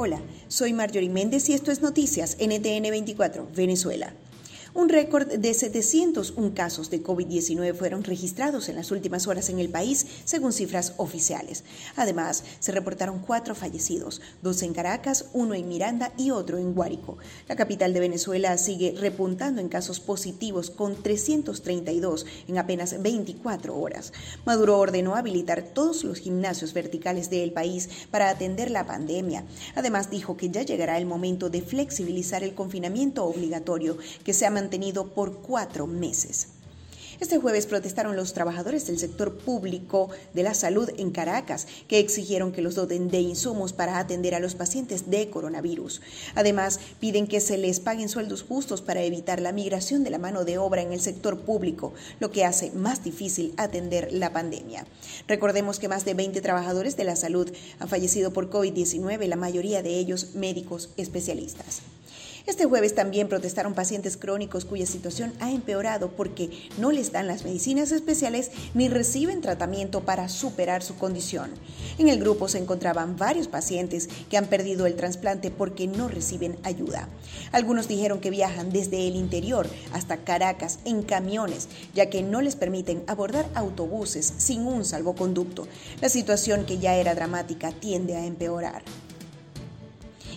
Hola, soy Marjorie Méndez y esto es Noticias NTN 24, Venezuela. Un récord de 701 casos de COVID-19 fueron registrados en las últimas horas en el país, según cifras oficiales. Además, se reportaron cuatro fallecidos, dos en Caracas, uno en Miranda y otro en Guárico. La capital de Venezuela sigue repuntando en casos positivos con 332 en apenas 24 horas. Maduro ordenó habilitar todos los gimnasios verticales del país para atender la pandemia. Además, dijo que ya llegará el momento de flexibilizar el confinamiento obligatorio que se ha mantenido tenido por cuatro meses. Este jueves protestaron los trabajadores del sector público de la salud en Caracas, que exigieron que los doten de insumos para atender a los pacientes de coronavirus. Además, piden que se les paguen sueldos justos para evitar la migración de la mano de obra en el sector público, lo que hace más difícil atender la pandemia. Recordemos que más de 20 trabajadores de la salud han fallecido por COVID-19, la mayoría de ellos médicos especialistas. Este jueves también protestaron pacientes crónicos cuya situación ha empeorado porque no les dan las medicinas especiales ni reciben tratamiento para superar su condición. En el grupo se encontraban varios pacientes que han perdido el trasplante porque no reciben ayuda. Algunos dijeron que viajan desde el interior hasta Caracas en camiones, ya que no les permiten abordar autobuses sin un salvoconducto. La situación que ya era dramática tiende a empeorar.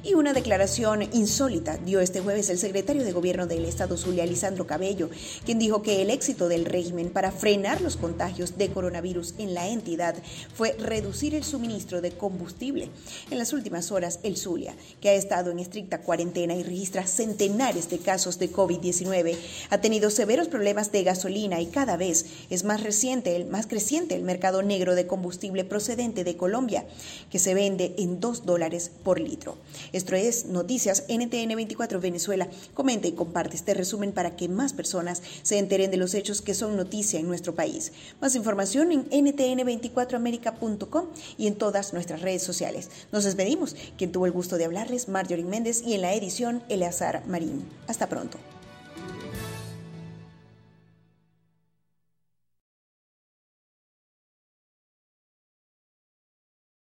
Y una declaración insólita dio este jueves el secretario de Gobierno del Estado Zulia, Lisandro Cabello, quien dijo que el éxito del régimen para frenar los contagios de coronavirus en la entidad fue reducir el suministro de combustible. En las últimas horas, el Zulia, que ha estado en estricta cuarentena y registra centenares de casos de COVID-19, ha tenido severos problemas de gasolina y cada vez es más reciente, más creciente el mercado negro de combustible procedente de Colombia, que se vende en 2 dólares por litro. Esto es Noticias NTN 24 Venezuela. Comenta y comparte este resumen para que más personas se enteren de los hechos que son noticia en nuestro país. Más información en ntn24america.com y en todas nuestras redes sociales. Nos despedimos. Quien tuvo el gusto de hablarles, Marjorie Méndez y en la edición, Eleazar Marín. Hasta pronto.